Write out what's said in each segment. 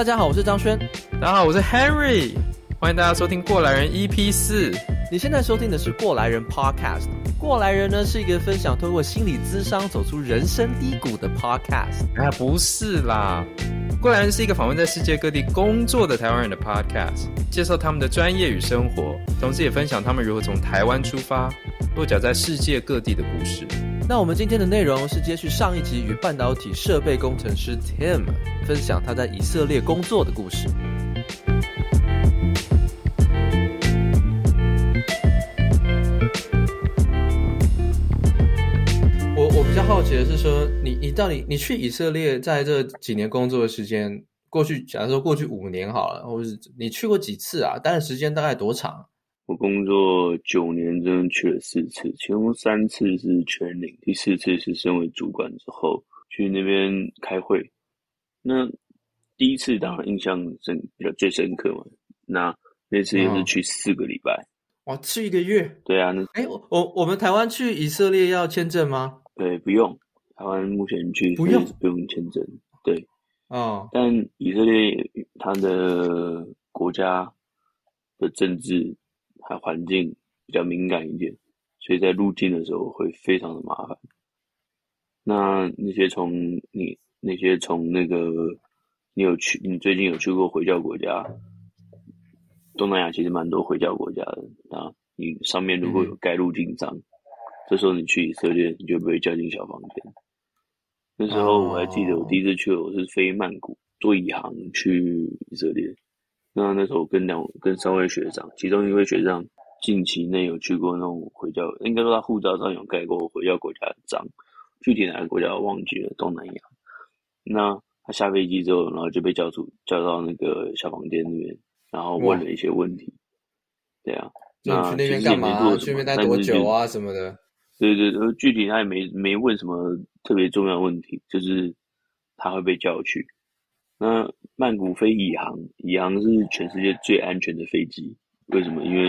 大家好，我是张轩。大家好，我是 Henry。欢迎大家收听《过来人》EP 四。你现在收听的是《过来人》Podcast。过来人呢是一个分享通过心理咨商走出人生低谷的 Podcast。啊，不是啦，《过来人》是一个访问在世界各地工作的台湾人的 Podcast，介绍他们的专业与生活，同时也分享他们如何从台湾出发，落脚在世界各地的故事。那我们今天的内容是接续上一集与半导体设备工程师 Tim 分享他在以色列工作的故事。我我比较好奇的是说，你你到底你去以色列在这几年工作的时间，过去假如说过去五年好了，或是你去过几次啊？待的时间大概多长？我工作九年，真的去了四次，其中三次是全领，第四次是身为主管之后去那边开会。那第一次当然印象深，比较最深刻嘛。那那次也是去四个礼拜，哇，去一个月？对啊，那哎，我我们台湾去以色列要签证吗？对，不用。台湾目前去不用不用签证，对，哦。但以色列它的国家的政治。还环境比较敏感一点，所以在入境的时候会非常的麻烦。那那些从你那些从那个你有去，你最近有去过回教国家？东南亚其实蛮多回教国家的啊。你上面如果有盖入境章，这时候你去以色列，你就不会叫进小房间。那时候我还记得，我第一次去，我是飞曼谷坐一航去以色列。那那时候我跟两跟三位学长，其中一位学长近期内有去过那种回教，应该说他护照上有盖过回教国家的章，具体哪个国家我忘记了，东南亚。那他下飞机之后，然后就被叫出叫到那个小房间那边，然后问了一些问题。对啊，那去那边干嘛？去那边待多久啊？什么的？对对对，具体他也没没问什么特别重要的问题，就是他会被叫去。那曼谷飞以航，以航是全世界最安全的飞机。为什么？因为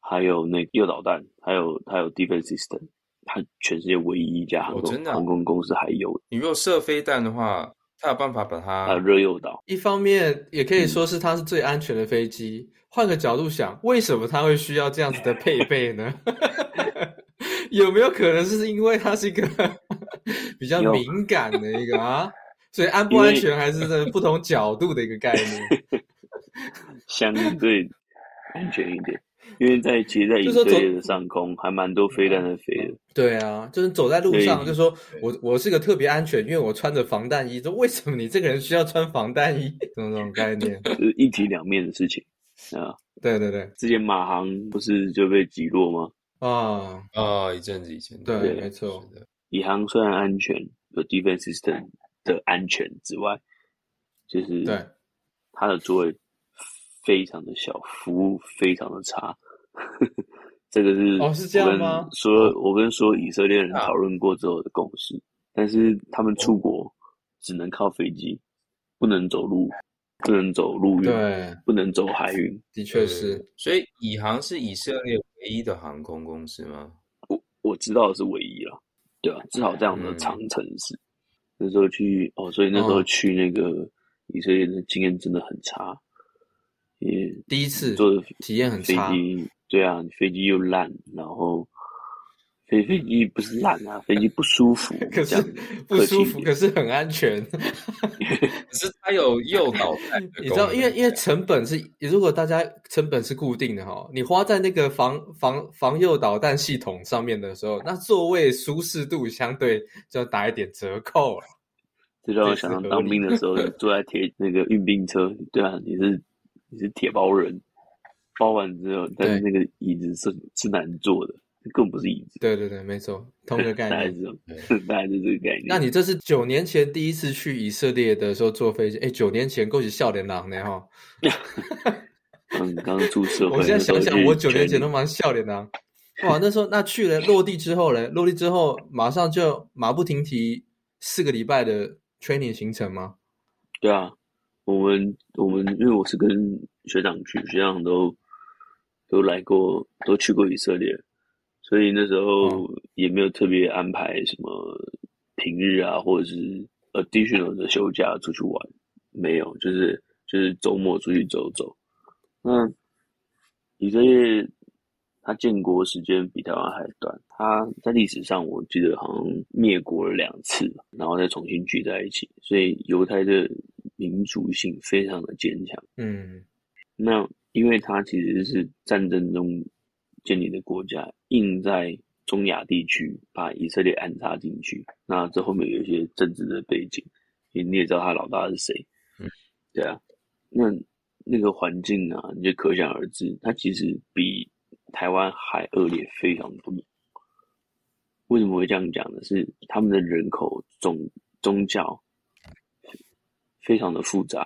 还有那个诱导弹，还有它有 defense system，它全世界唯一一家航空、哦啊、航空公司还有。你如果射飞弹的话，它有办法把它啊热诱导。一方面也可以说是它是最安全的飞机。换、嗯、个角度想，为什么它会需要这样子的配备呢？有没有可能是因为它是一个 比较敏感的一个啊？所以安不安全还是在不同角度的一个概念，相对安全一点，因为在其实，在以色列的上空还蛮多飞弹在飞的。对啊，就是走在路上，就说我我是个特别安全，因为我穿着防弹衣。说为什么你这个人需要穿防弹衣？这种这种概念，就是一体两面的事情啊。对对对，之前马航不是就被击落吗？啊啊，一阵子以前，对，对没错。以航虽然安全，有 defense system。的安全之外，就是对他的座位非常的小，服务非常的差。这个是哦，是这样吗？说，我跟所有以色列人讨论过之后的共识，啊。但是他们出国只能靠飞机，不能走路，不能走陆运，对，不能走海运。的确是，所以以航是以色列唯一的航空公司吗？我我知道的是唯一了，对啊，至少这样的长城是。嗯那时候去哦，所以那时候去那个以色列的经验真的很差，也第一次坐的体验很差。飞机对啊，飞机又烂，然后飞飞机不是烂啊，飞机不舒服，可是不舒服，可是很安全。可是它有诱导弹，你知道，因为因为成本是，如果大家成本是固定的哈，你花在那个防防防诱导弹系统上面的时候，那座位舒适度相对就要打一点折扣了。这让我想到当兵的时候，坐在铁那个运兵车，对啊，你是你是铁包人，包完之后，但是那个椅子是是难坐的。更不是椅子。对对对，没错，同一个概念。大概是 大概是这个概念。那你这是九年前第一次去以色列的时候坐飞机？哎，九年前够是少年郎呢哈。刚刚出社 会。我现在想想，我九年前都蛮笑脸郎。哇，那时候那去了落地之后嘞？落地之后马上就马不停蹄四个礼拜的 training 行程吗？对啊，我们我们因为我是跟学长去，学长都都来过，都去过以色列。所以那时候也没有特别安排什么平日啊，或者是 additional 的休假出去玩，没有，就是就是周末出去走走。那以色列，它建国时间比台湾还短，它在历史上我记得好像灭国了两次，然后再重新聚在一起，所以犹太的民族性非常的坚强。嗯，那因为它其实是战争中建立的国家，硬在中亚地区把以色列安插进去，那这后面有一些政治的背景，你也知道他老大是谁，嗯，对啊，那那个环境啊，你就可想而知，它其实比。台湾还恶劣非常多，为什么会这样讲呢？是他们的人口、宗宗教非常的复杂，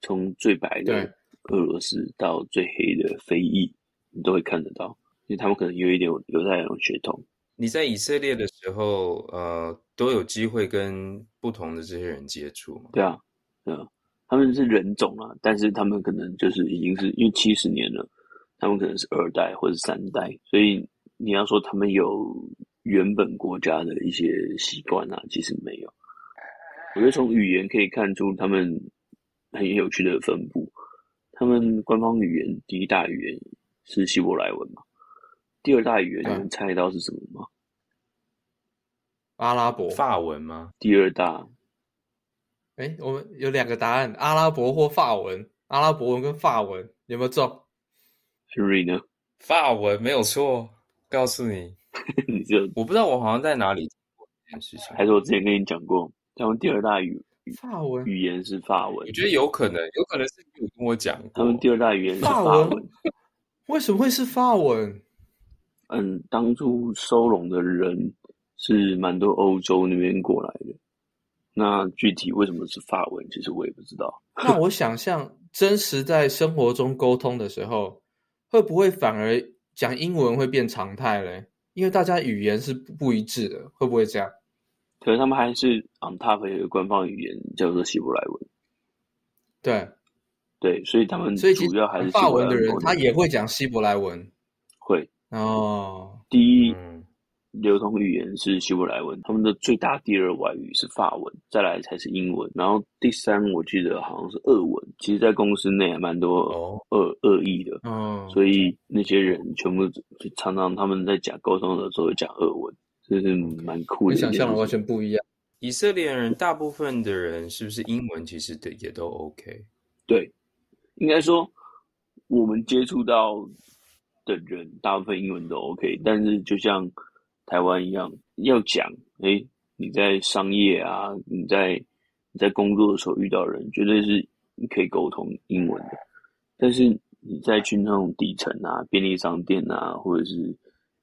从最白的俄罗斯到最黑的非裔，你都会看得到，因为他们可能有一点犹太人血统。你在以色列的时候，呃，都有机会跟不同的这些人接触吗？对啊，对啊，他们是人种啊，但是他们可能就是已经是因为七十年了。他们可能是二代或者三代，所以你要说他们有原本国家的一些习惯啊，其实没有。我觉得从语言可以看出他们很有趣的分布。他们官方语言第一大语言是希伯来文嘛？第二大语言你们猜到是什么吗？阿拉伯法文吗？第二大，哎，我们有两个答案：阿拉伯或法文。阿拉伯文跟法文有没有中？Henry 呢？法文没有错，告诉你，你就我不知道我好像在哪里听过这件事情，还是我之前跟你讲过，他们第二大语法文语言是法文，我觉得有可能，有可能是你有跟我讲过，他们第二大语言是法文，法文为什么会是法文？嗯，当初收容的人是蛮多欧洲那边过来的，那具体为什么是法文，其实我也不知道。那我想象真实在生活中沟通的时候。会不会反而讲英文会变常态嘞？因为大家语言是不一致的，会不会这样？可是他们还是 on top 有个官方语言叫做希伯来文。对，对，所以他们主要还是法文的人，他也会讲希伯来文。会哦，第一。嗯流通语言是希伯来文，他们的最大第二外语是法文，再来才是英文，然后第三我记得好像是俄文。其实，在公司内还蛮多俄俄裔的，哦，所以那些人全部就常常他们在讲沟通的时候讲俄文，这是蛮酷的。你想象的完全不一样。以色列人大部分的人是不是英文其实的也都 OK？对，应该说我们接触到的人大部分英文都 OK，但是就像。台湾一样要讲，哎、欸，你在商业啊，你在你在工作的时候遇到人，绝对是你可以沟通英文的。但是你再去那种底层啊，便利商店啊，或者是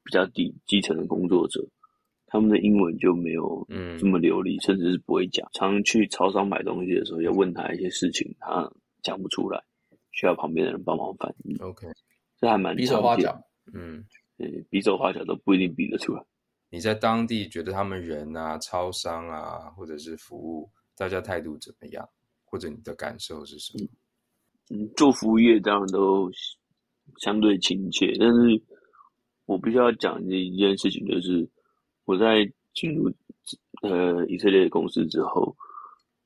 比较底基层的工作者，他们的英文就没有嗯这么流利，嗯、甚至是不会讲。常去超商买东西的时候，要问他一些事情，他讲不出来，需要旁边的人帮忙翻译。OK，这还蛮比手画脚，嗯，比手画脚都不一定比得出来。你在当地觉得他们人啊、超商啊，或者是服务，大家态度怎么样？或者你的感受是什么？嗯，做服务业当然都相对亲切，但是我必须要讲的一件事情就是，我在进入呃以色列的公司之后，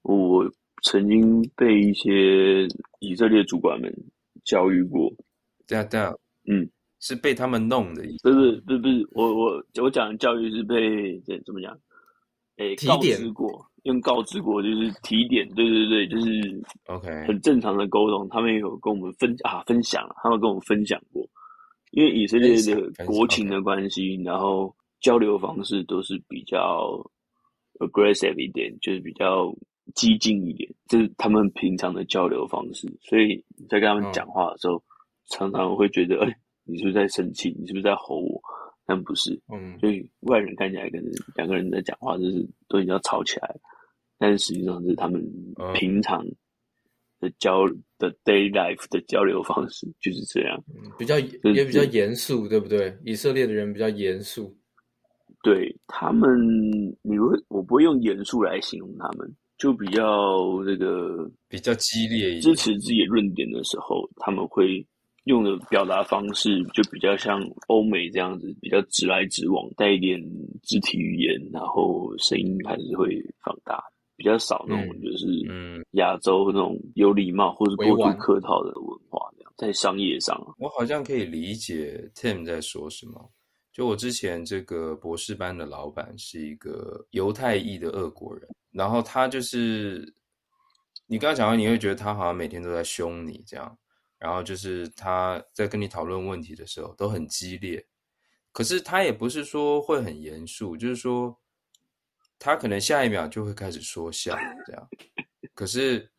我曾经被一些以色列主管们教育过。对啊，对啊，嗯。是被他们弄的意思？不是，不是，不是，我我我讲的教育是被对怎么讲？诶，提点告知过，用告知过就是提点，对对对，就是 OK，很正常的沟通。他们也有跟我们分啊分享，他们跟我们分享过，因为以色列的国情的关系，然后交流方式都是比较 aggressive 一点，就是比较激进一点，这是他们平常的交流方式。所以在跟他们讲话的时候，哦、常常会觉得，哎。你是不是在生气？你是不是在吼我？但不是，嗯，所以外人看起来可能两个人在讲话，就是都已经要吵起来了，但是实际上是他们平常的交的 day life 的交流方式就是这样，嗯、比较也比较严肃，对不对？以色列的人比较严肃，对他们，你会我不会用严肃来形容他们，就比较这个比较激烈一点，支持自己论点的时候，他们会。用的表达方式就比较像欧美这样子，比较直来直往，带一点肢体语言，然后声音还是会放大。比较少那种就是嗯亚洲那种有礼貌或者过度客套的文化，这样在商业上，我好像可以理解 Tim 在说什么。就我之前这个博士班的老板是一个犹太裔的俄国人，然后他就是你刚刚讲完，你会觉得他好像每天都在凶你这样，然后就是他在跟你讨论问题的时候都很激烈，可是他也不是说会很严肃，就是说他可能下一秒就会开始说笑这样，可是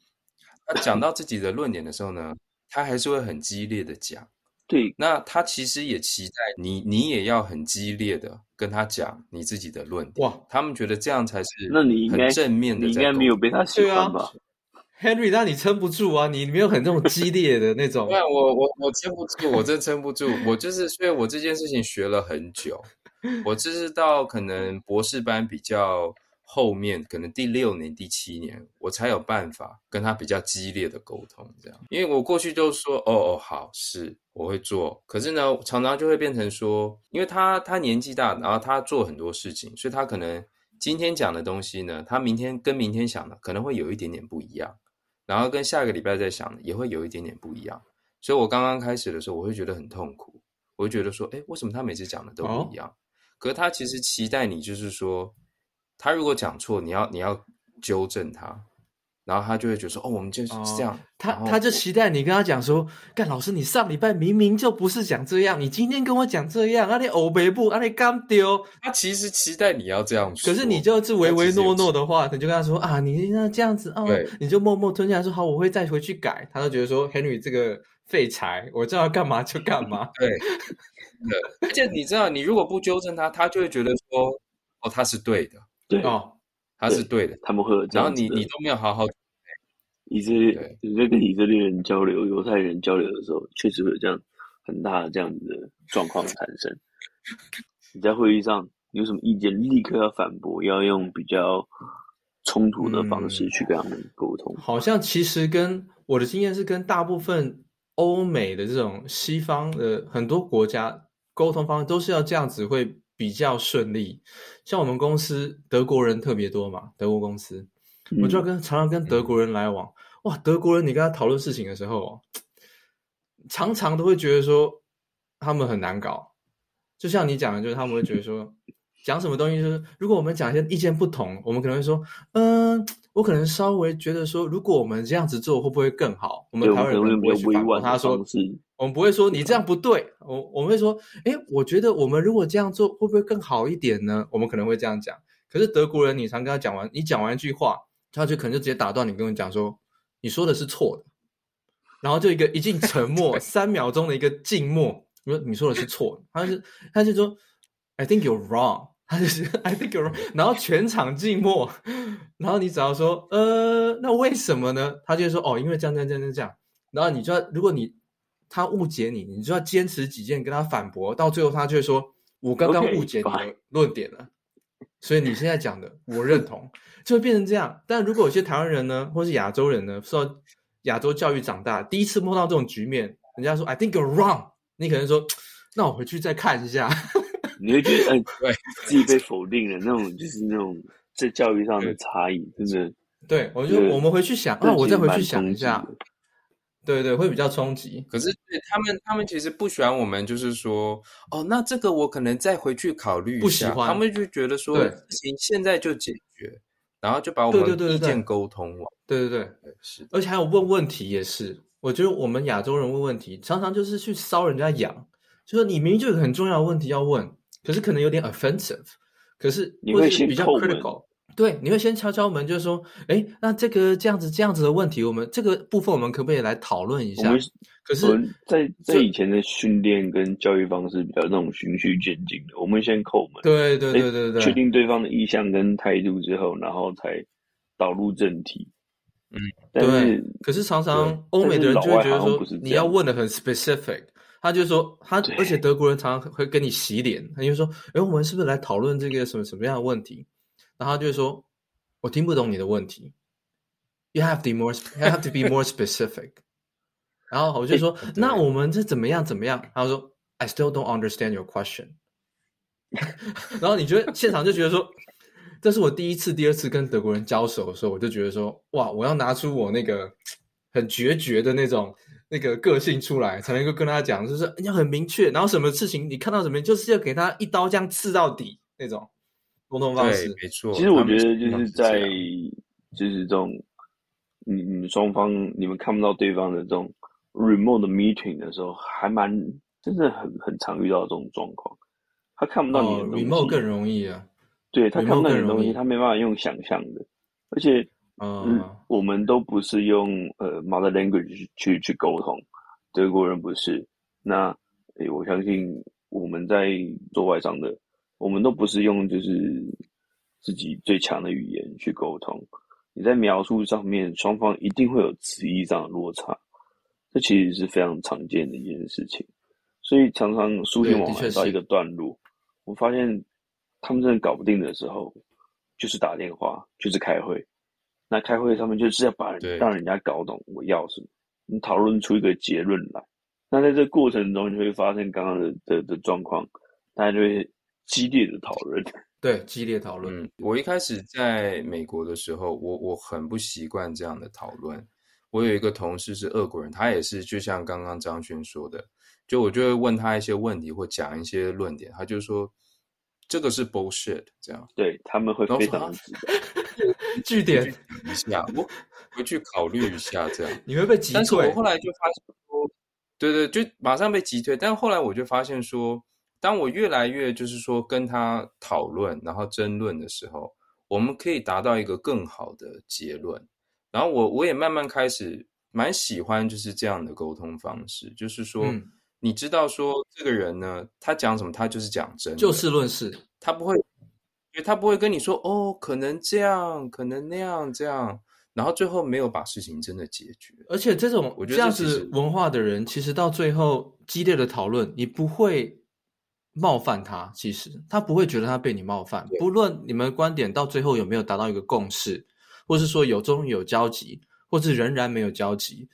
他讲到自己的论点的时候呢，他还是会很激烈的讲。对，那他其实也期待你，你也要很激烈的跟他讲你自己的论点。哇，他们觉得这样才是那你应该正面的。你应该没有被他喜欢吧，Henry？那你撑不住啊，你没有很那种激烈的那种。对，我我我撑不住，我真撑不住。我就是，所以我这件事情学了很久，我就是到可能博士班比较。后面可能第六年、第七年，我才有办法跟他比较激烈的沟通，这样。因为我过去就说，哦哦，好，是我会做。可是呢，常常就会变成说，因为他他年纪大，然后他做很多事情，所以他可能今天讲的东西呢，他明天跟明天想的可能会有一点点不一样，然后跟下个礼拜再想的也会有一点点不一样。所以我刚刚开始的时候，我会觉得很痛苦，我会觉得说，哎，为什么他每次讲的都不一样？哦、可是他其实期待你，就是说。他如果讲错，你要你要纠正他，然后他就会觉得说：“哦，我们就是这样。哦”他他就期待你跟他讲说：“干老师，你上礼拜明明就不是讲这样，你今天跟我讲这样，啊你欧北部，啊你刚丢。”他其实期待你要这样说，可是你就是唯唯诺诺的话，你就跟他说：“啊，你那这样子啊，哦、你就默默吞下来说好，我会再回去改。”他就觉得说：“Henry 这个废柴，我知道要干嘛就干嘛。对”对，而且你知道，你如果不纠正他，他就会觉得说：“哦，他是对的。”对哦，他是对的，他们会有这样，然后你你都没有好好，以色列你在跟以色列人交流、犹太人交流的时候，确实会有这样很大的这样子的状况产生。你在会议上有什么意见，立刻要反驳，要用比较冲突的方式去跟他们沟通。好像其实跟我的经验是，跟大部分欧美的这种西方的很多国家沟通方式都是要这样子会。比较顺利，像我们公司德国人特别多嘛，德国公司，我就要跟常常跟德国人来往。哇，德国人，你跟他讨论事情的时候，常常都会觉得说他们很难搞。就像你讲的，就是他们会觉得说。讲什么东西就是，如果我们讲一些意见不同，我们可能会说，嗯，我可能稍微觉得说，如果我们这样子做会不会更好？我们台湾人不会去反驳他说，我们不会说你这样不对，我我们会说，哎，我觉得我们如果这样做会不会更好一点呢？我们可能会这样讲。可是德国人，你常跟他讲完，你讲完一句话，他就可能就直接打断你，跟我讲说，你说的是错的，然后就一个一静沉默，三秒钟的一个静默，你说你说的是错的，他就他就说，I think you're wrong。他就是 I think you're wrong，然后全场静默，然后你只要说呃，那为什么呢？他就说哦，因为这样这样这样这样。然后你就要，如果你他误解你，你就要坚持己见跟他反驳，到最后他就会说，我刚刚误解你的论点了，okay, 所以你现在讲的我认同，就会变成这样。但如果有些台湾人呢，或是亚洲人呢，受到亚洲教育长大，第一次碰到这种局面，人家说 I think you're wrong，你可能说，那我回去再看一下。你会觉得，哎、欸，对，自己被否定了，那种就是那种在教育上的差异，真的。对，我就我们回去想啊，我再回去想一下。对对，会比较冲击。可是对他们，他们其实不喜欢我们，就是说，哦，那这个我可能再回去考虑一下。不喜欢，他们就觉得说，行，现在就解决，然后就把我们意见沟通完。对对对，对，对，是。而且还有问问题也是，我觉得我们亚洲人问问题，常常就是去搔人家痒，就说你明明就有很重要的问题要问。可是可能有点 offensive，可是你会先比较 critical，对，你会先敲敲门，就是说，哎，那这个这样子这样子的问题，我们这个部分我们可不可以来讨论一下？可是，在在以前的训练跟教育方式比较那种循序渐进的，我们先叩门，对对对对对，确定对方的意向跟态度之后，然后才导入正题。嗯，对。可是常常欧美的人就会觉得说，你要问的很 specific。他就说他，而且德国人常常会跟你洗脸，他就说：“哎，我们是不是来讨论这个什么什么样的问题？”然后他就说：“我听不懂你的问题。”You have to be more, you have to be more specific。然后我就说：“那我们是怎么样怎么样？”他说：“I still don't understand your question。”然后你觉得现场就觉得说：“这是我第一次、第二次跟德国人交手的时候，我就觉得说，哇，我要拿出我那个很决绝的那种那个个性出来，才能够跟他讲，就是要很明确，然后什么事情你看到什么，就是要给他一刀这样刺到底那种沟通方式。没错，其实我觉得就是在就是这种你你们双方你们看不到对方的这种 remote meeting 的时候，还蛮真的很很常遇到这种状况。他看不到你的东西，哦，remote 更容易啊。对，他看不到你的东西，他没办法用想象的，而且，嗯，嗯，我们都不是用呃 mother language 去去沟通，德国人不是。那诶，我相信我们在做外商的，我们都不是用就是自己最强的语言去沟通。你在描述上面，双方一定会有词义上的落差，这其实是非常常见的一件事情。所以常常书信往来到一个段落，我发现。他们真的搞不定的时候，就是打电话，就是开会。那开会上面就是要把人让人家搞懂我要什么，你讨论出一个结论来。那在这个过程中，你会发现刚刚的的的状况，大家就会激烈的讨论。对，激烈讨论。嗯，我一开始在美国的时候，我我很不习惯这样的讨论。我有一个同事是俄国人，他也是就像刚刚张轩说的，就我就会问他一些问题或讲一些论点，他就说。这个是 bullshit，这样对他们会非常直白。句点一下，我回去考虑一下，这样你会被击退。但是我后来就发现说，对对，就马上被击退。但后来我就发现说，当我越来越就是说跟他讨论，然后争论的时候，我们可以达到一个更好的结论。然后我我也慢慢开始蛮喜欢就是这样的沟通方式，就是说。嗯你知道说这个人呢，他讲什么，他就是讲真的，就事论事，他不会，他不会跟你说哦，可能这样，可能那样，这样，然后最后没有把事情真的解决。而且这种我觉得这样子文化的人，其实到最后激烈的讨论，你不会冒犯他，其实他不会觉得他被你冒犯，不论你们观点到最后有没有达到一个共识，或是说有终于有交集，或是仍然没有交集。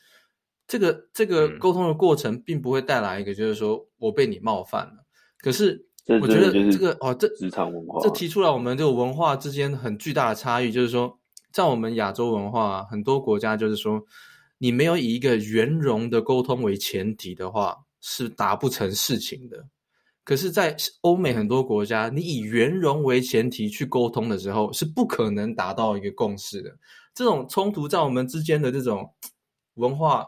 这个这个沟通的过程并不会带来一个，就是说我被你冒犯了。可是我觉得这个哦，这职场文化，这提出来我们这个文化之间很巨大的差异，就是说，在我们亚洲文化，很多国家就是说，你没有以一个圆融的沟通为前提的话，是达不成事情的。可是，在欧美很多国家，你以圆融为前提去沟通的时候，是不可能达到一个共识的。这种冲突在我们之间的这种文化。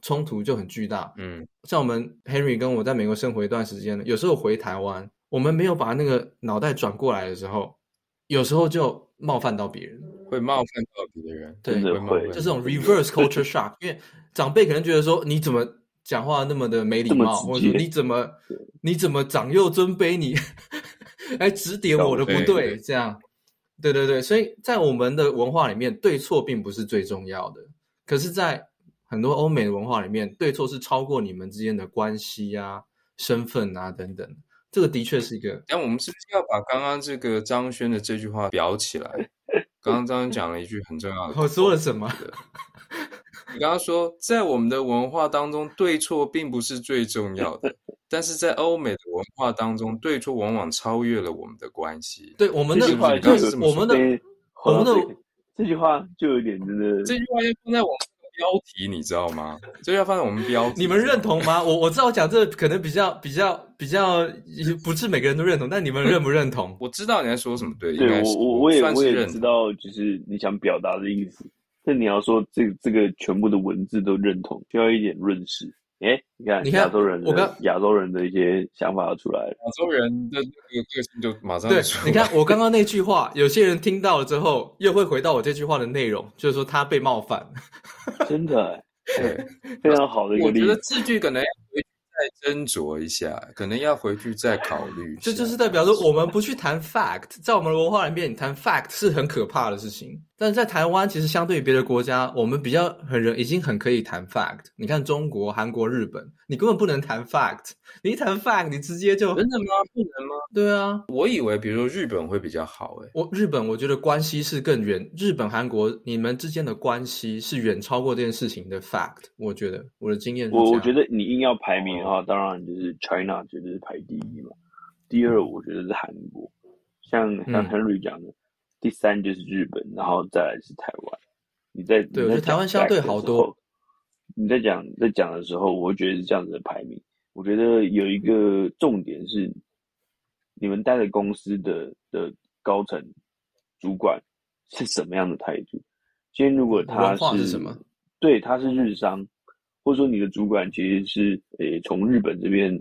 冲突就很巨大，嗯，像我们 Henry 跟我在美国生活一段时间了，有时候回台湾，我们没有把那个脑袋转过来的时候，有时候就冒犯到别人，会冒犯到别人，对，会，会就这种 reverse culture shock，因为长辈可能觉得说你怎么讲话那么的没礼貌，或者说你怎么你怎么长幼尊卑，你 来指点我的不对，这样，对对对，所以在我们的文化里面，对错并不是最重要的，可是，在很多欧美的文化里面，对错是超过你们之间的关系啊、身份啊等等。这个的确是一个。但我们是不是要把刚刚这个张轩的这句话裱起来？刚刚张轩讲了一句很重要的。我说了什么？你刚刚说，在我们的文化当中，对错并不是最重要的，但是在欧美的文化当中，对错往往超越了我们的关系。对我们的话，我们的我们的这句话就有点真的。这句话要放在我。标题你知道吗？就要放在我们标题。你们认同吗？我我知道我讲这个可能比较比较比较不是每个人都认同，但你们认不认同？我知道你在说什么，对，对，我我我也我也知道，就是你想表达的意思。但你要说这这个全部的文字都认同，需要一点润饰。哎，你看，你看亚洲人，我刚亚洲人的一些想法出来了。亚洲人的那个个性就马上对，你看我刚刚那句话，有些人听到了之后，又会回到我这句话的内容，就是说他被冒犯。真的，对，非常好的一个例子。我觉得字句可能要回去再斟酌一下，可能要回去再考虑。这就是代表说，我们不去谈 fact，在我们的文化里面，你谈 fact 是很可怕的事情。但是在台湾，其实相对于别的国家，我们比较很人已经很可以谈 fact。你看中国、韩国、日本，你根本不能谈 fact。你一谈 fact，你直接就真的吗？不能吗？对啊，我以为比如说日本会比较好诶。我日本我觉得关系是更远，日本、韩国你们之间的关系是远超过这件事情的 fact。我觉得我的经验是，我我觉得你硬要排名的话，当然就是 China 绝对是排第一嘛。第二，我觉得是韩国。像像 Henry 讲的，嗯、第三就是日本，然后再来是台湾。你在对，我觉得台湾相对好多。你在讲在讲的时候，我会觉得是这样子的排名。我觉得有一个重点是，你们待的公司的的高层主管是什么样的态度？今天如果他是，是什么？对，他是日商，或者说你的主管其实是诶从日本这边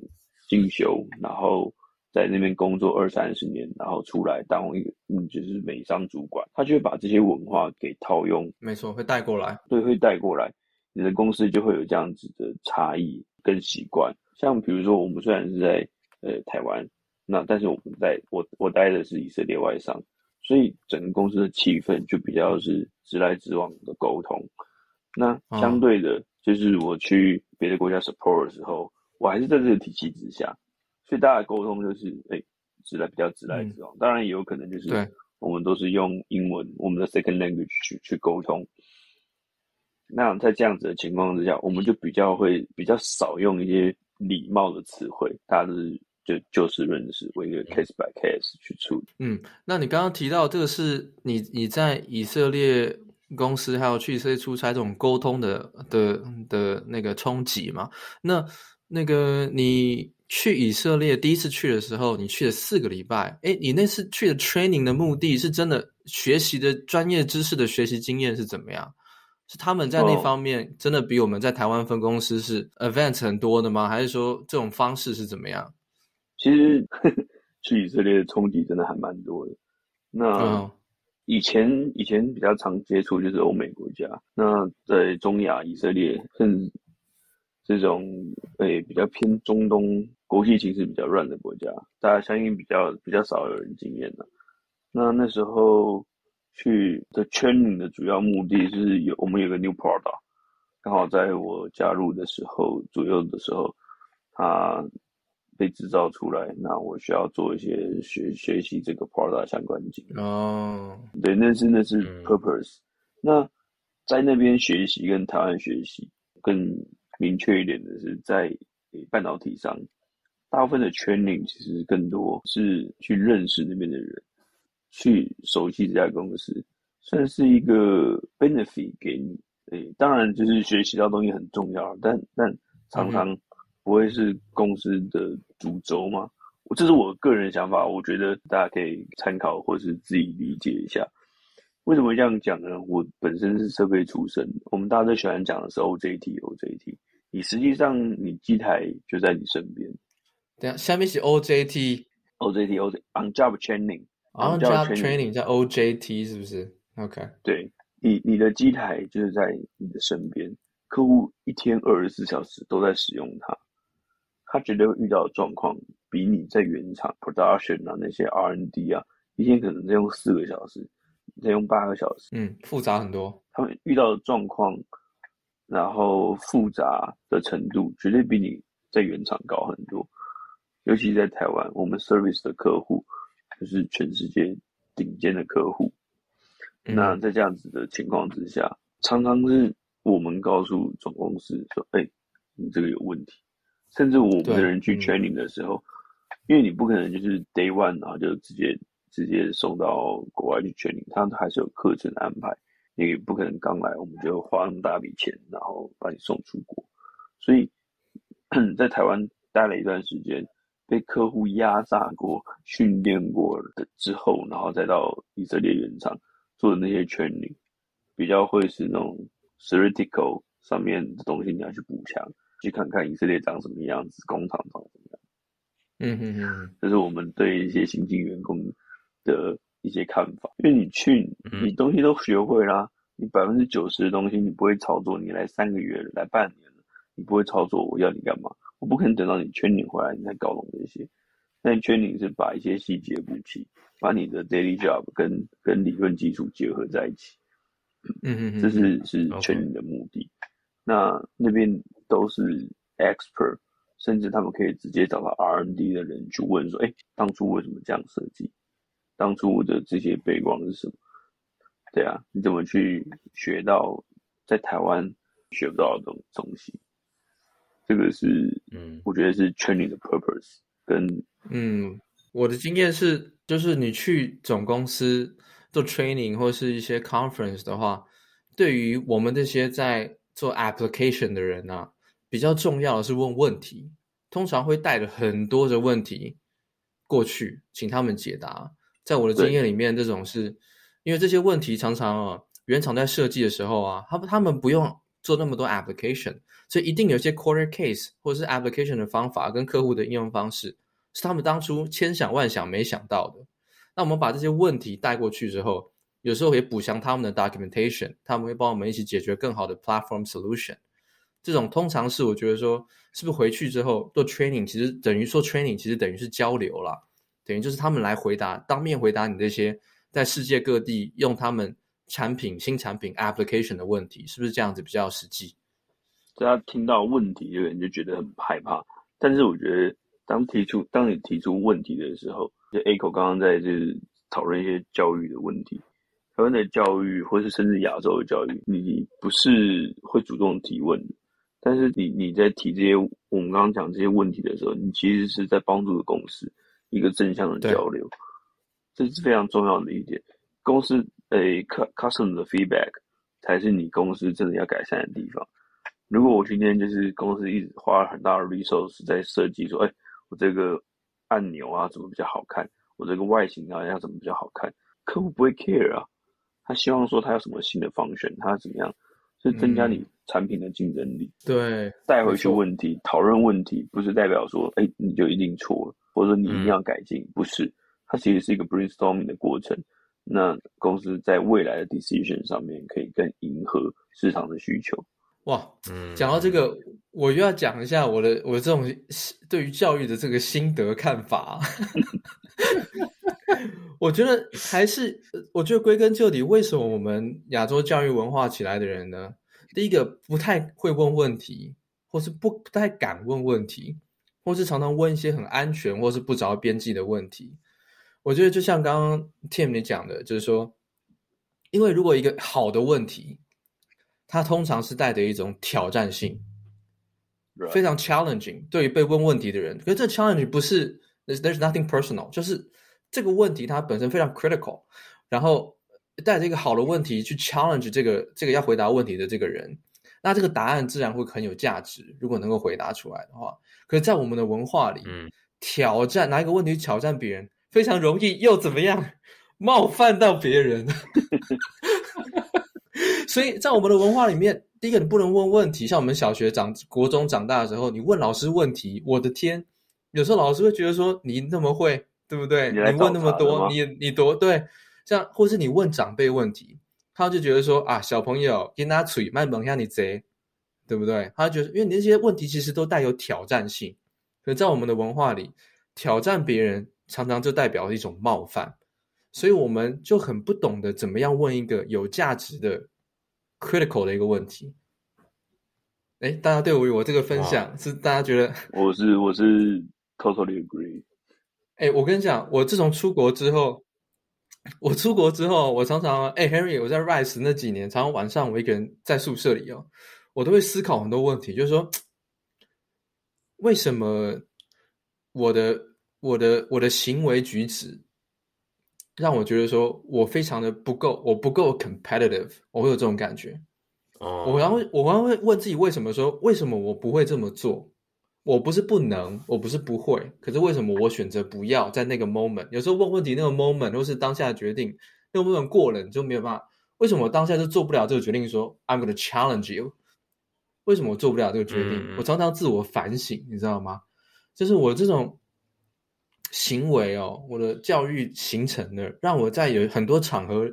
进修，然后在那边工作二三十年，然后出来当一个嗯就是美商主管，他就会把这些文化给套用，没错，会带过来，对，会带过来。你的公司就会有这样子的差异跟习惯，像比如说我们虽然是在呃台湾，那但是我们在我我待的是以色列外商，所以整个公司的气氛就比较是直来直往的沟通。那相对的，就是我去别的国家 support 的时候，我还是在这个体系之下，所以大家的沟通就是哎直来比较直来直往。当然也有可能就是我们都是用英文，我们的 second language 去去沟通。那在这样子的情况之下，我们就比较会比较少用一些礼貌的词汇，大家都是就就事论事，为一个 case by case 去处理。嗯，那你刚刚提到这个是你你在以色列公司还有去以色列出差这种沟通的的的那个冲击嘛？那那个你去以色列第一次去的时候，你去了四个礼拜，诶，你那次去的 training 的目的是真的学习的专业知识的学习经验是怎么样？是他们在那方面真的比我们在台湾分公司是 advance 很多的吗？还是说这种方式是怎么样？其实呵呵 去以色列的冲击真的还蛮多的。那以前、嗯、以前比较常接触就是欧美国家，那在中亚以色列甚至这种诶、欸、比较偏中东国际形势比较乱的国家，大家相信比较比较少有人经验的。那那时候。去的 training 的主要目的是有我们有个 new product，刚好在我加入的时候左右的时候，它被制造出来，那我需要做一些学学习这个 product 相关经验。哦，oh. 对，那是那是 purpose。嗯、那在那边学习跟台湾学习更明确一点的是，在半导体上，大部分的 training 其实更多是去认识那边的人。去熟悉这家公司，算是一个 benefit 给你。诶，当然就是学习到东西很重要，但但常常不会是公司的主轴嘛。我这是我个人想法，我觉得大家可以参考或是自己理解一下。为什么这样讲呢？我本身是设备出身，我们大家都喜欢讲的是 OJT OJT，你实际上你机台就在你身边。等下，下面是 OJT OJT OJT on job training。on job training 叫 OJT 是不是？OK，对，你你的机台就是在你的身边，客户一天二十四小时都在使用它，他绝对会遇到的状况比你在原厂 production 啊那些 R&D 啊，一天可能在用四个小时，在用八个小时，嗯，复杂很多。他们遇到的状况，然后复杂的程度绝对比你在原厂高很多，尤其在台湾，我们 service 的客户。就是全世界顶尖的客户，嗯、那在这样子的情况之下，常常是我们告诉总公司说：“哎、欸，你这个有问题。”甚至我们的人去 training 的时候，嗯、因为你不可能就是 day one 然后就直接直接送到国外去 training，他还是有课程安排，你不可能刚来我们就花那么大笔钱，然后把你送出国。所以 在台湾待了一段时间。被客户压榨过、训练过的之后，然后再到以色列原厂做的那些 training，比较会是那种 theoretical 上面的东西，你要去补强，去看看以色列长什么样子，工厂长什么样。嗯嗯嗯，这是我们对一些新进员工的一些看法。因为你去，你东西都学会啦，你百分之九十的东西你不会操作，你来三个月了，来半年了，你不会操作，我要你干嘛？我不可能等到你 training 回来，你才搞懂这些。那你 training 是把一些细节补齐，把你的 daily job 跟跟理论基础结合在一起。嗯嗯嗯，这是是 training 的目的。那那边都是 expert，甚至他们可以直接找到 R&D 的人去问说：“哎，当初为什么这样设计？当初的这些背光是什么？”对啊，你怎么去学到在台湾学不到的东东西？这个是，嗯，我觉得是 training 的 purpose 跟，嗯，我的经验是，就是你去总公司做 training 或是一些 conference 的话，对于我们这些在做 application 的人啊，比较重要的是问问题，通常会带着很多的问题过去，请他们解答。在我的经验里面，这种是因为这些问题常常啊，原厂在设计的时候啊，他们他们不用做那么多 application，所以一定有一些 corner case 或者是 application 的方法跟客户的应用方式，是他们当初千想万想没想到的。那我们把这些问题带过去之后，有时候也补强他们的 documentation，他们会帮我们一起解决更好的 platform solution。这种通常是我觉得说，是不是回去之后做 training，其实等于说 training，其实等于是交流啦，等于就是他们来回答，当面回答你这些在世界各地用他们产品、新产品 application 的问题，是不是这样子比较实际？大家听到问题，有人就觉得很害怕。但是我觉得，当提出当你提出问题的时候，就 A 口刚刚在就是讨论一些教育的问题。台湾的教育，或是甚至亚洲的教育，你不是会主动提问，但是你你在提这些我们刚刚讲这些问题的时候，你其实是在帮助的公司一个正向的交流，这是非常重要的一点。公司诶，customer 的 feedback 才是你公司真的要改善的地方。如果我今天就是公司一直花了很大的 resource 在设计，说，哎，我这个按钮啊怎么比较好看，我这个外形啊要怎么比较好看，客户不会 care 啊。他希望说他有什么新的方选，他怎么样，是增加你产品的竞争力。嗯、对，带回去问题，讨论问题，不是代表说，哎，你就一定错了，或者说你一定要改进，嗯、不是。它其实是一个 brainstorming 的过程。那公司在未来的 decision 上面，可以更迎合市场的需求。哇，嗯，讲到这个，我又要讲一下我的我这种对于教育的这个心得看法。我觉得还是，我觉得归根究底，为什么我们亚洲教育文化起来的人呢？第一个不太会问问题，或是不不太敢问问题，或是常常问一些很安全或是不着边际的问题。我觉得就像刚刚 Tim 你讲的，就是说，因为如果一个好的问题，它通常是带着一种挑战性.非常 challenging，对于被问问题的人。可是这 challenge 不是 there's, there's nothing personal，就是。这个问题它本身非常 critical，然后带着一个好的问题去 challenge 这个这个要回答问题的这个人，那这个答案自然会很有价值。如果能够回答出来的话，可是，在我们的文化里，嗯，挑战拿一个问题去挑战别人非常容易，又怎么样？冒犯到别人。所以在我们的文化里面，第一个你不能问问题，像我们小学长、国中长大的时候，你问老师问题，我的天，有时候老师会觉得说你那么会。对不对？你，你问那么多，你你多对，像或是你问长辈问题，他就觉得说啊，小朋友跟他嘴卖萌像你贼，对不对？他就觉得，因为你那些问题其实都带有挑战性，可在我们的文化里，挑战别人常常就代表一种冒犯，所以我们就很不懂得怎么样问一个有价值的 critical 的一个问题。哎，大家对我我这个分享是大家觉得我是我是 totally agree。哎，我跟你讲，我自从出国之后，我出国之后，我常常哎，Henry，我在 Rise 那几年，常常晚上我一个人在宿舍里哦，我都会思考很多问题，就是说，为什么我的我的我的行为举止让我觉得说我非常的不够，我不够 competitive，我会有这种感觉。哦，我然后我然后会问自己，为什么说为什么我不会这么做？我不是不能，我不是不会，可是为什么我选择不要在那个 moment？有时候问问题那个 moment 或是当下的决定，那个 moment 过了你就没有办法。为什么我当下就做不了这个决定说？说 I'm gonna challenge you。为什么我做不了这个决定？嗯、我常常自我反省，你知道吗？就是我这种行为哦，我的教育形成的，让我在有很多场合，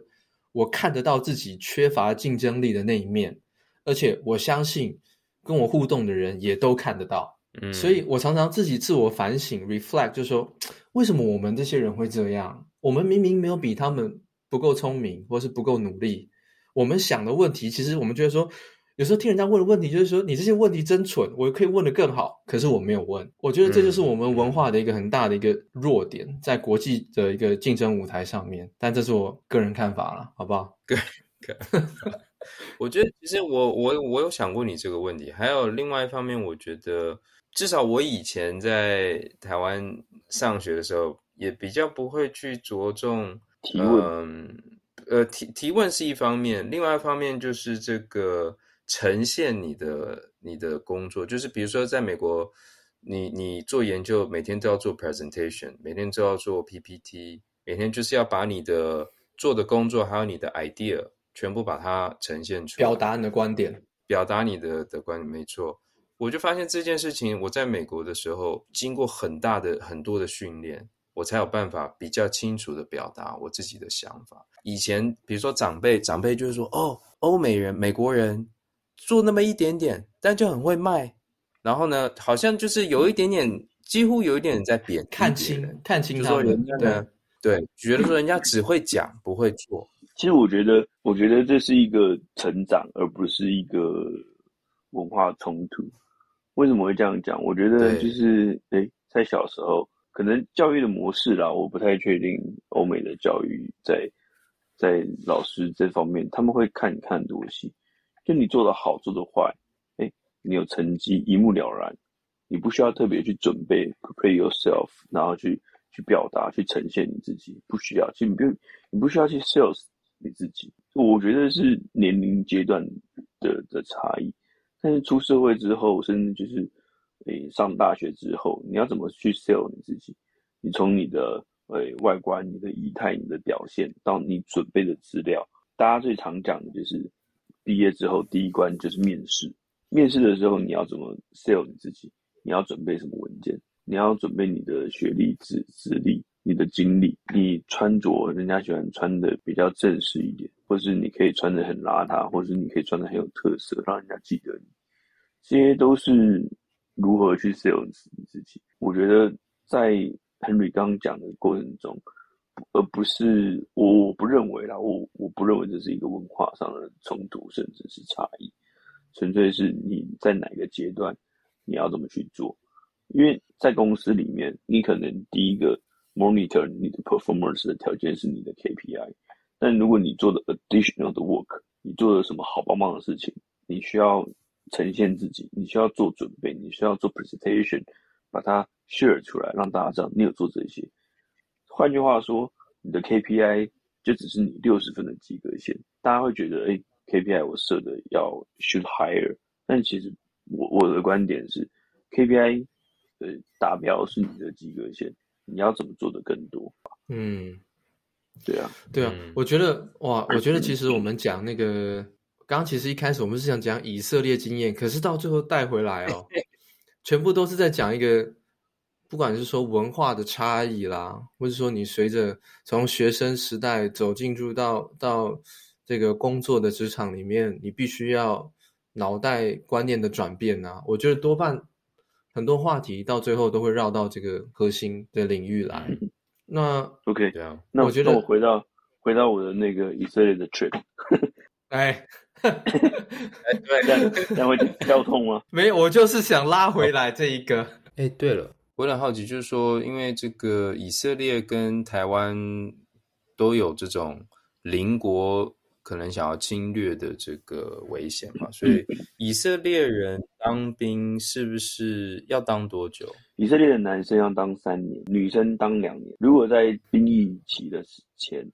我看得到自己缺乏竞争力的那一面，而且我相信跟我互动的人也都看得到。嗯，所以我常常自己自我反省，reflect，就是说，为什么我们这些人会这样？我们明明没有比他们不够聪明，或是不够努力。我们想的问题，其实我们觉得说，有时候听人家问的问题，就是说，你这些问题真蠢，我可以问的更好，可是我没有问。我觉得这就是我们文化的一个很大的一个弱点，在国际的一个竞争舞台上面。但这是我个人看法了，好不好？对，我觉得其实我我我有想过你这个问题，还有另外一方面，我觉得。至少我以前在台湾上学的时候，也比较不会去着重提问。嗯，呃，提提问是一方面，另外一方面就是这个呈现你的你的工作，就是比如说在美国，你你做研究，每天都要做 presentation，每天都要做 PPT，每天就是要把你的做的工作还有你的 idea 全部把它呈现出来，表达你的观点，表达你的的观点，没错。我就发现这件事情，我在美国的时候，经过很大的很多的训练，我才有办法比较清楚的表达我自己的想法。以前比如说长辈，长辈就是说，哦，欧美人、美国人做那么一点点，但就很会卖。然后呢，好像就是有一点点，几乎有一点在贬看清看清他说人家呢，对，对，觉得说人家只会讲不会做。其实我觉得，我觉得这是一个成长，而不是一个文化冲突。为什么会这样讲？我觉得就是，诶，在小时候，可能教育的模式啦，我不太确定欧美的教育在在老师这方面，他们会看你看很多戏，就你做的好，做的坏，哎，你有成绩一目了然，你不需要特别去准备 prepare yourself，然后去去表达，去呈现你自己，不需要，其实你不用，你不需要去 sales 你自己。我觉得是年龄阶段的的差异。但是出社会之后，甚至就是，诶，上大学之后，你要怎么去 sell 你自己？你从你的诶外观、你的仪态、你的表现，到你准备的资料，大家最常讲的就是，毕业之后第一关就是面试。面试的时候，你要怎么 sell 你自己？你要准备什么文件？你要准备你的学历、资资历、你的经历。你穿着，人家喜欢穿的比较正式一点，或是你可以穿的很邋遢，或是你可以穿的很有特色，让人家记得你。这些都是如何去 sell 你自己。我觉得在 Henry 刚刚讲的过程中，而不是我我不认为啦，我我不认为这是一个文化上的冲突，甚至是差异，纯粹是你在哪个阶段你要怎么去做。因为在公司里面，你可能第一个 monitor 你的 performance 的条件是你的 KPI，但如果你做的 additional 的 work，你做了什么好棒棒的事情，你需要。呈现自己，你需要做准备，你需要做 presentation，把它 share 出来，让大家知道你有做这些。换句话说，你的 KPI 就只是你六十分的及格线。大家会觉得，哎，KPI 我设的要 shoot higher，但其实我我的观点是，KPI 的达标是你的及格线，你要怎么做的更多？嗯，对啊，对啊，嗯、我觉得哇，我觉得其实我们讲那个。刚刚其实一开始我们是想讲以色列经验，可是到最后带回来哦，全部都是在讲一个，不管是说文化的差异啦，或者说你随着从学生时代走进入到到这个工作的职场里面，你必须要脑袋观念的转变呐。我觉得多半很多话题到最后都会绕到这个核心的领域来。那 OK，对啊，那我觉得我回到回到我的那个以色列的 trip，哎。哎，对，这样这样会跳痛吗？没有，我就是想拉回来这一个。哎，对了，我很好奇，就是说，因为这个以色列跟台湾都有这种邻国可能想要侵略的这个危险嘛，所以以色列人当兵是不是要当多久？以色列的男生要当三年，女生当两年。如果在兵役期的前，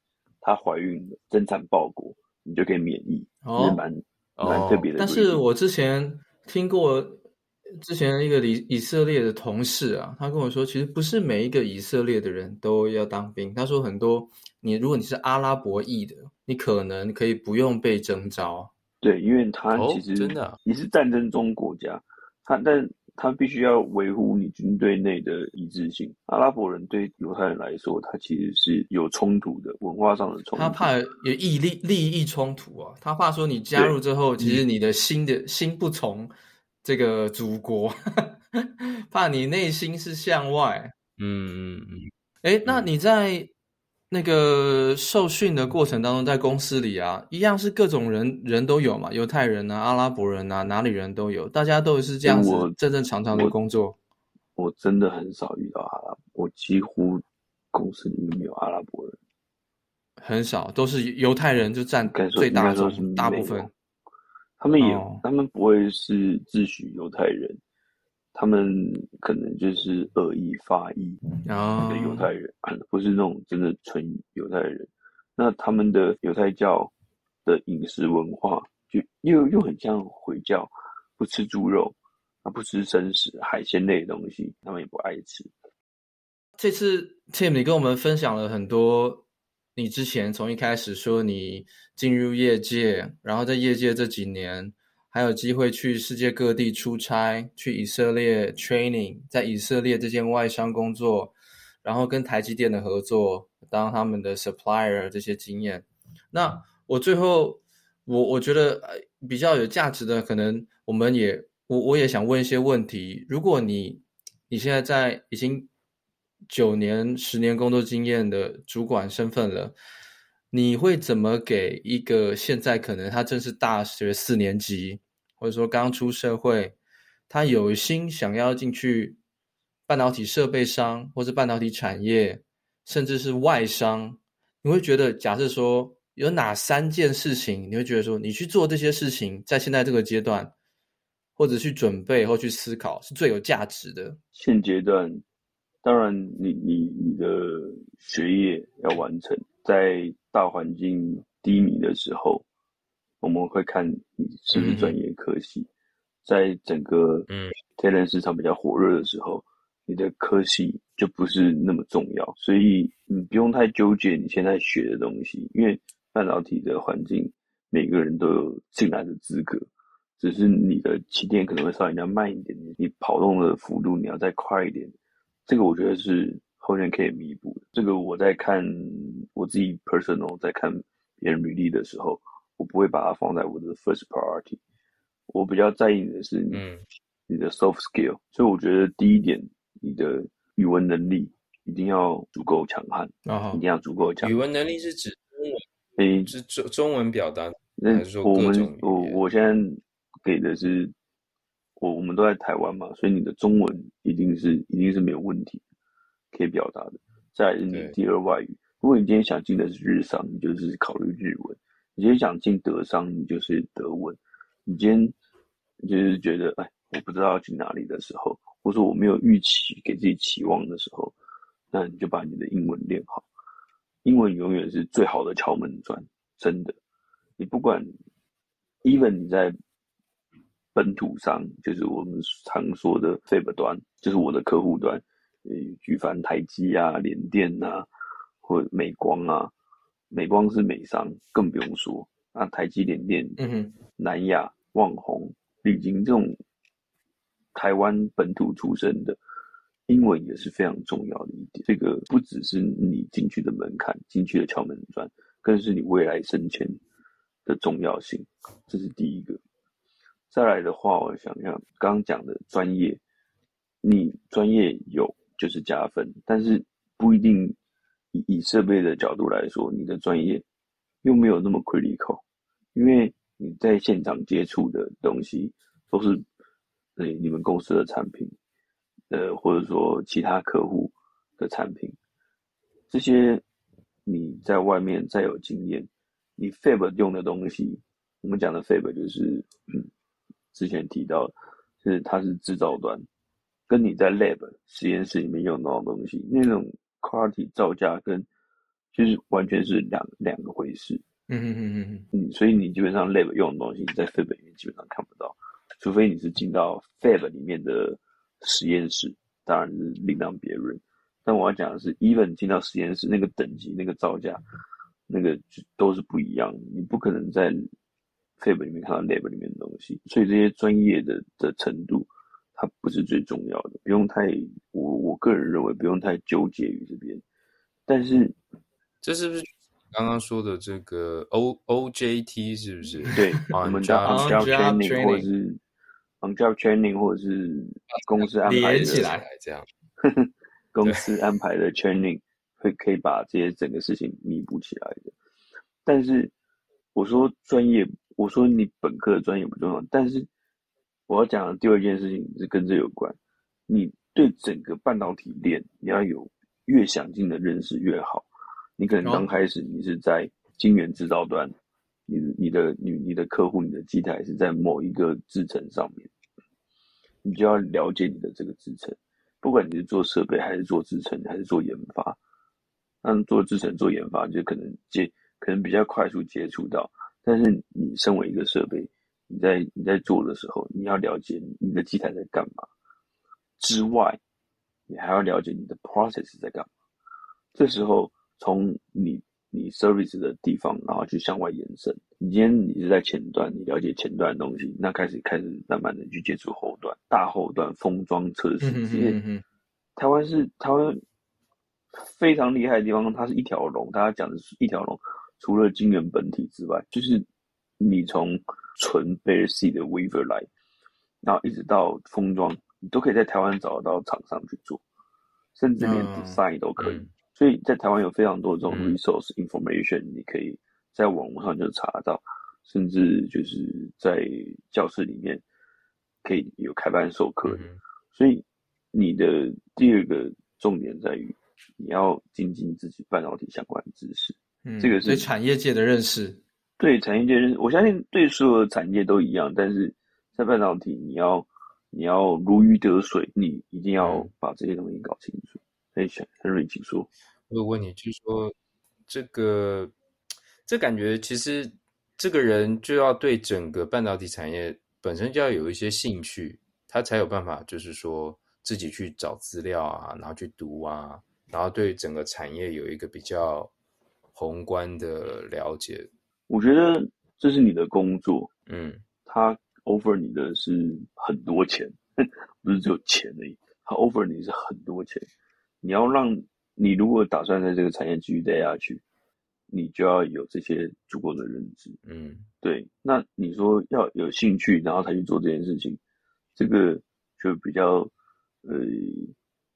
她怀孕了，生产报国。你就可以免疫哦，蛮蛮特别的。但是我之前听过，之前一个以以色列的同事啊，他跟我说，其实不是每一个以色列的人都要当兵。他说很多，你如果你是阿拉伯裔的，你可能可以不用被征召。对，因为他其实真的你是战争中国家，他但。他必须要维护你军队内的一致性。阿拉伯人对犹太人来说，他其实是有冲突的，文化上的冲突。他怕有利利利益冲突啊，他怕说你加入之后，其实你的心的心不从这个祖国，怕你内心是向外。嗯嗯嗯。哎、欸，那你在？那个受训的过程当中，在公司里啊，一样是各种人人都有嘛，犹太人啊、阿拉伯人啊，哪里人都有，大家都是这样子正正常常的工作。我，我真的很少遇到阿拉伯，我几乎公司里面没有阿拉伯人，很少，都是犹太人就占最大宗，大部分。他们也，哦、他们不会是自诩犹太人，他们可能就是恶意发意的犹太人，哦、不是那种真的纯犹太人。那他们的犹太教的饮食文化，就又又很像回教，不吃猪肉，啊，不吃生食、海鲜类的东西，他们也不爱吃。这次 Tim，你跟我们分享了很多，你之前从一开始说你进入业界，然后在业界这几年。还有机会去世界各地出差，去以色列 training，在以色列这间外商工作，然后跟台积电的合作，当他们的 supplier 这些经验。那我最后，我我觉得比较有价值的，可能我们也我我也想问一些问题。如果你你现在在已经九年、十年工作经验的主管身份了。你会怎么给一个现在可能他正是大学四年级，或者说刚出社会，他有心想要进去半导体设备商，或是半导体产业，甚至是外商，你会觉得，假设说有哪三件事情，你会觉得说你去做这些事情，在现在这个阶段，或者去准备或去思考，是最有价值的？现阶段，当然你，你你的学业要完成。在大环境低迷的时候，我们会看你是不是专业科系。嗯、在整个嗯天然市场比较火热的时候，你的科系就不是那么重要，所以你不用太纠结你现在学的东西，因为半导体的环境每个人都有进来的资格，只是你的起点可能会稍微要慢一点点，你跑动的幅度你要再快一点，这个我觉得是。后面可以弥补这个。我在看我自己 personal，在看别人履历的时候，我不会把它放在我的 first priority。我比较在意的是你，嗯，你的 soft skill。所以我觉得第一点，你的语文能力一定要足够强悍啊，一定要足够强。语文能力是指中文，诶，是中中文表达，那说我我我现在给的是，我我们都在台湾嘛，所以你的中文一定是一定是没有问题。可以表达的，再来是你第二外语。如果你今天想进的是日商，你就是考虑日文；你今天想进德商，你就是德文。你今天就是觉得哎，我不知道要去哪里的时候，或者说我没有预期给自己期望的时候，那你就把你的英文练好。英文永远是最好的敲门砖，真的。你不管，even 你在本土上，就是我们常说的 Fab 端，就是我的客户端。呃，举凡台积啊、联电啊，或美光啊，美光是美商，更不用说。那台积、联电、南亚、旺宏、力晶这种台湾本土出身的，英文也是非常重要的一点。这个不只是你进去的门槛、进去的敲门砖，更是你未来升迁的重要性。这是第一个。再来的话，我想想，刚刚讲的专业，你专业有。就是加分，但是不一定以以设备的角度来说，你的专业又没有那么 critical，因为你在现场接触的东西都是你你们公司的产品，呃或者说其他客户的产品，这些你在外面再有经验，你 fab 用的东西，我们讲的 fab 就是嗯之前提到，就是它是制造端。跟你在 lab 实验室里面用到的东西，那种 quality 造价跟就是完全是两两个回事。嗯嗯嗯嗯嗯。所以你基本上 lab 用的东西，在 fab 里面基本上看不到，除非你是进到 fab 里面的实验室，当然是另当别论。但我要讲的是，even 进到实验室，那个等级、那个造价，那个都是不一样的。你不可能在 fab 里面看到 lab 里面的东西，所以这些专业的的程度。它不是最重要的，不用太我我个人认为不用太纠结于这边，但是这是不是刚刚说的这个 O O J T 是不是？对，我们叫 on job training 或者是 on job training 或者是公司安排的起来这样，公司安排的 training 会可以把这些整个事情弥补起来的。但是我说专业，我说你本科的专业不重要，但是。我要讲的第二件事情是跟这有关，你对整个半导体链你要有越详尽的认识越好。你可能刚开始你是在晶圆制造端，你你的你你的客户你的机台是在某一个制程上面，你就要了解你的这个制程，不管你是做设备还是做制程还是做研发，那做制程做研发就可能接可能比较快速接触到，但是你身为一个设备，你在你在做的时候，你要了解你的机台在干嘛之外，你还要了解你的 process 在干嘛。这时候从你你 service 的地方，然后去向外延伸。你今天你是在前端，你了解前端的东西，那开始开始慢慢的去接触后端、大后端封装测试。因为台湾是台湾非常厉害的地方，它是一条龙。大家讲的是一条龙，除了晶圆本体之外，就是你从纯 bare C 的 wafer 来，然后一直到封装，你都可以在台湾找到厂商去做，甚至连 design 都可以。所以在台湾有非常多这种 resource information，、你可以在网络上就查到，甚至就是在教室里面可以有开班授课。嗯、所以你的第二个重点在于，你要精进自己半导体相关的知识。嗯，这个是对产业界的认识。对产业界认识，我相信对所有的产业都一样，但是在半导体，你要。你要如鱼得水，你一定要把这些东西搞清楚。哎、嗯，小 Henry，请说。我有问你，就是说，这个，这感觉其实这个人就要对整个半导体产业本身就要有一些兴趣，他才有办法，就是说自己去找资料啊，然后去读啊，然后对整个产业有一个比较宏观的了解。我觉得这是你的工作，嗯，他。offer 你的是很多钱，不是只有钱而已。他 offer 你是很多钱，你要让你如果打算在这个产业继续待下去，你就要有这些足够的认知。嗯，对。那你说要有兴趣，然后才去做这件事情，这个就比较呃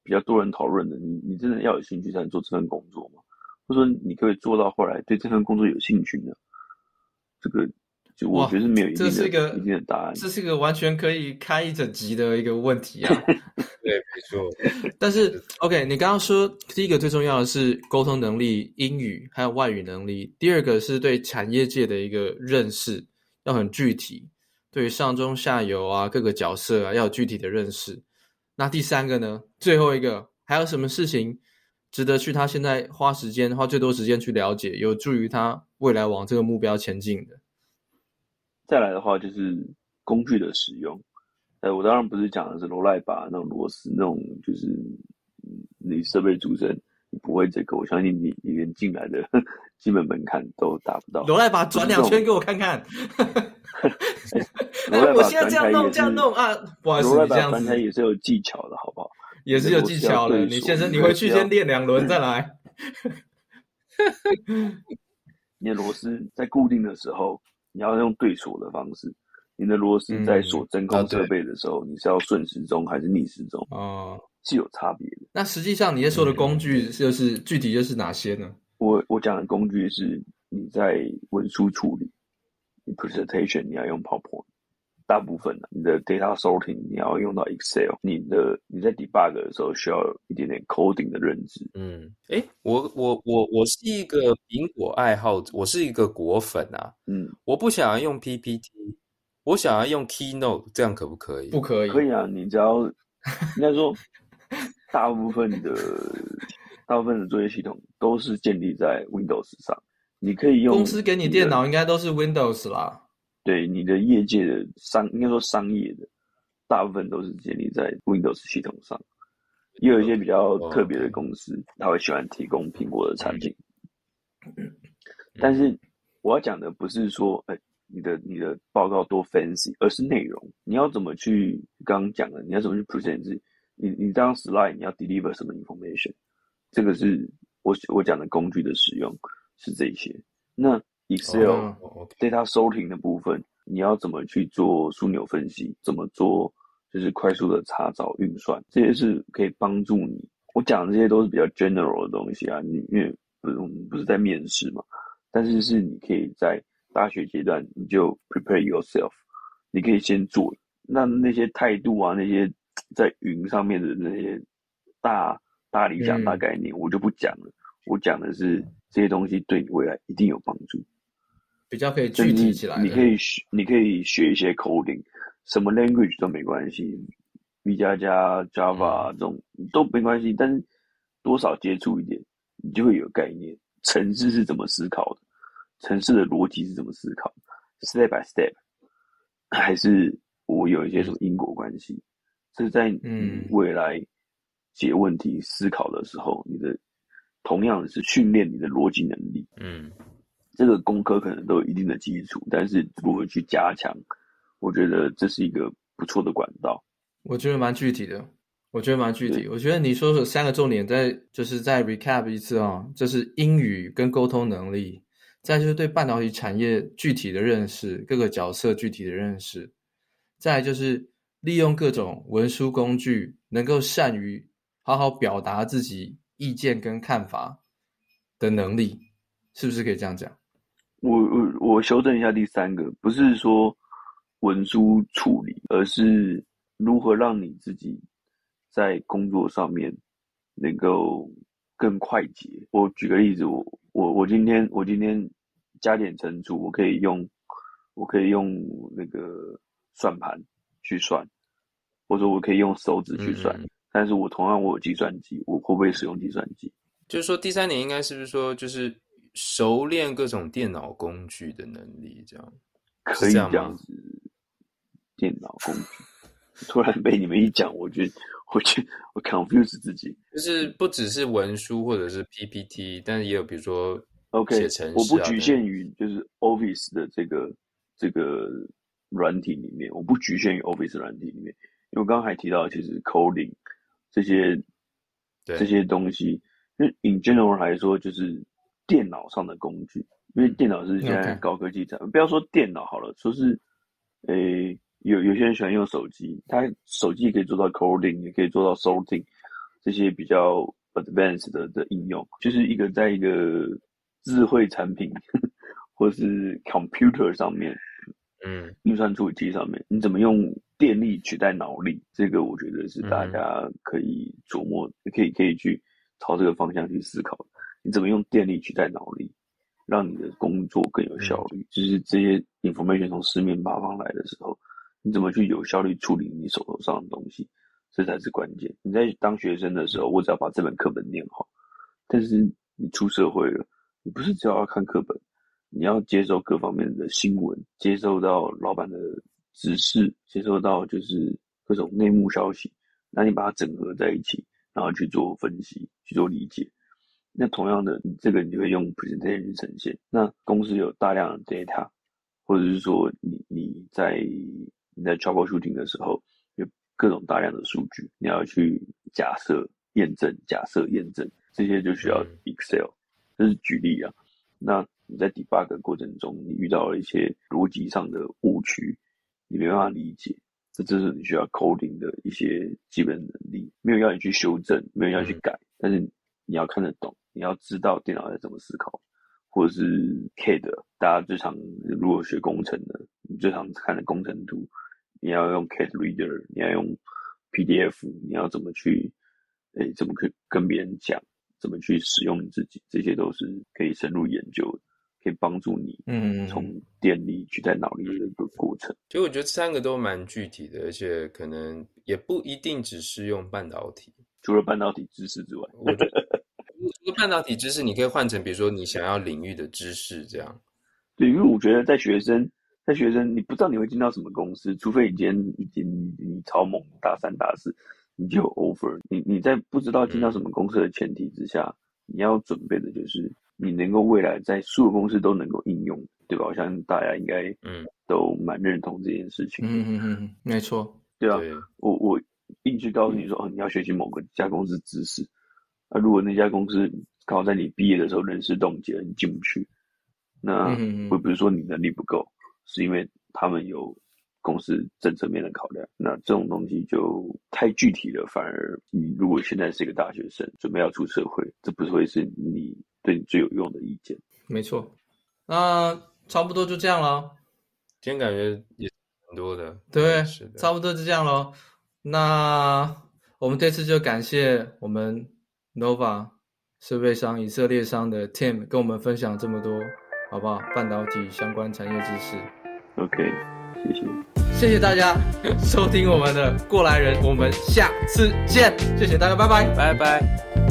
比较多人讨论的。你你真的要有兴趣才能做这份工作吗？或者说你可以做到后来对这份工作有兴趣呢？这个。就我觉得是没有一定的，这是一个一定的答案，这是一个完全可以开一整集的一个问题啊。对，没错。但是，OK，你刚刚说第一个最重要的是沟通能力、英语还有外语能力，第二个是对产业界的一个认识要很具体，对于上中下游啊各个角色啊要有具体的认识。那第三个呢？最后一个还有什么事情值得去他现在花时间花最多时间去了解，有助于他未来往这个目标前进的？再来的话就是工具的使用，呃，我当然不是讲的是罗赖把那种螺丝那种，就是你设备组成，你不会这个，我相信你你连进来的基本门槛都达不到。罗赖把转两圈给我看看，哎，我现在这样弄这样弄啊，不好意思，这样子也是有技巧的，好不好？也是有技巧的，你先生，你回去先练两轮再来。你的螺丝在固定的时候。你要用对锁的方式，你的螺丝在锁真空设备的时候，嗯啊、你是要顺时钟还是逆时钟？哦，是有差别的。那实际上你在说的工具就是、嗯、具体就是哪些呢？我我讲的工具是你在文书处理，你 presentation 你要用 PowerPoint。大部分的你的 data sorting 你要用到 Excel，你的你在 debug 的时候需要有一点点 coding 的认知。嗯，哎，我我我我是一个苹果爱好者，我是一个果粉啊。嗯，我不想要用 PPT，我想要用 Keynote，这样可不可以？不可以。可以啊，你只要 应该说，大部分的大部分的作业系统都是建立在 Windows 上，你可以用公司给你电脑应该都是 Windows 啦。对你的业界的商，应该说商业的，大部分都是建立在 Windows 系统上，也有一些比较特别的公司，他会喜欢提供苹果的产品。但是我要讲的不是说，哎，你的你的报告多 fancy，而是内容，你要怎么去刚刚讲的，你要怎么去 present 自己，你你当 slide 你要 deliver 什么 information，这个是我我讲的工具的使用是这些，那。Excel data sorting 的部分，你要怎么去做枢纽分析？怎么做就是快速的查找运算？这些是可以帮助你。我讲的这些都是比较 general 的东西啊，你因为不是不是在面试嘛，但是是你可以在大学阶段你就 prepare yourself，你可以先做。那那些态度啊，那些在云上面的那些大大理想、大概念，我就不讲了。我讲的是这些东西对你未来一定有帮助。比较可以具体起来，你可以学，你可以学一些 coding，什么 language 都没关系。V 加加、Java 这种都没关系，但是多少接触一点，你就会有概念，城市是怎么思考的，城市的逻辑是怎么思考，step by step，还是我有一些什么因果关系，这是在嗯。未来解问题思考的时候，你的同样是训练你的逻辑能力，嗯，这个工科可能都有一定的基础，但是如何去加强，我觉得这是一个不错的管道。我觉得蛮具体的，我觉得蛮具体。我觉得你说说三个重点，再就是再 recap 一次啊、哦，就是英语跟沟通能力，再就是对半导体产业具体的认识，各个角色具体的认识，再就是利用各种文书工具，能够善于好好表达自己意见跟看法的能力，是不是可以这样讲？我我我修正一下第三个，不是说文书处理，而是。如何让你自己在工作上面能够更快捷？我举个例子，我我我今天我今天加减乘除，我可以用我可以用那个算盘去算，或者我可以用手指去算。嗯、但是我同样我有计算机，我会不会使用计算机？就是说，第三点应该是不是说，就是熟练各种电脑工具的能力，这样可以这样子？电脑工具。突然被你们一讲，我觉得，我觉得我 confuse 自己，就是不只是文书或者是 PPT，但是也有比如说 OK，写程式啊，我不局限于就是 Office 的这个这个软体里面，我不局限于 Office 软体里面，因为我刚刚还提到其实 coding 这些这些东西，因为 in general 来说就是电脑上的工具，因为电脑是现在高科技产.不要说电脑好了，说是诶。有有些人喜欢用手机，他手机也可以做到 coding，也可以做到 sorting，这些比较 advanced 的的应用，就是一个在一个智慧产品 或是 computer 上面，嗯，运算处理器上面，你怎么用电力取代脑力？这个我觉得是大家可以琢磨，嗯、可以可以去朝这个方向去思考。你怎么用电力取代脑力，让你的工作更有效率？嗯、就是这些 information 从四面八方来的时候。你怎么去有效率处理你手头上的东西，这才是关键。你在当学生的时候，我只要把这本课本念好。但是你出社会了，你不是只要看课本，你要接受各方面的新闻，接受到老板的指示，接受到就是各种内幕消息，那你把它整合在一起，然后去做分析，去做理解。那同样的，你这个你就会用 presentation 去呈现。那公司有大量的 data，或者是说你你在你在 troubleshooting 的时候，有各种大量的数据，你要去假设、验证、假设、验证，这些就需要 Excel。这是举例啊。那你在 debug 过程中，你遇到了一些逻辑上的误区，你没办法理解，这这是你需要 coding 的一些基本能力。没有要你去修正，没有要去改，但是你要看得懂，你要知道电脑在怎么思考，或者是 CAD，大家最常如果学工程的，你最常看的工程图。你要用 CAD Reader，你要用 PDF，你要怎么去，诶、欸，怎么去跟别人讲，怎么去使用你自己，这些都是可以深入研究的，可以帮助你，嗯，从电力取代脑力的一个过程。其实我觉得三个都蛮具体的，而且可能也不一定只适用半导体。除了半导体知识之外，我觉得半导体知识，你可以换成比如说你想要领域的知识，这样。对，因为我觉得在学生。在学生，你不知道你会进到什么公司，除非你今天已经你，你超猛，大三大四，你就有 offer。你你在不知道进到什么公司的前提之下，嗯、你要准备的就是你能够未来在所有公司都能够应用，对吧？我相信大家应该嗯都蛮认同这件事情。嗯嗯嗯，没错，对啊。对我我硬去告诉你说，哦，你要学习某个家公司知识，那、啊、如果那家公司刚好在你毕业的时候人事冻结，你进不去，那会不会说你能力不够？是因为他们有公司政策面的考量，那这种东西就太具体了。反而你如果现在是一个大学生，准备要出社会，这不是会是你对你最有用的意见。没错，那差不多就这样了。今天感觉也很多的，对，是的，差不多就这样喽。那我们这次就感谢我们 Nova 设备商以色列商的 Tim 跟我们分享这么多。好不好？半导体相关产业知识。OK，谢谢。谢谢大家 收听我们的过来人，我们下次见。谢谢大家，拜拜，拜拜。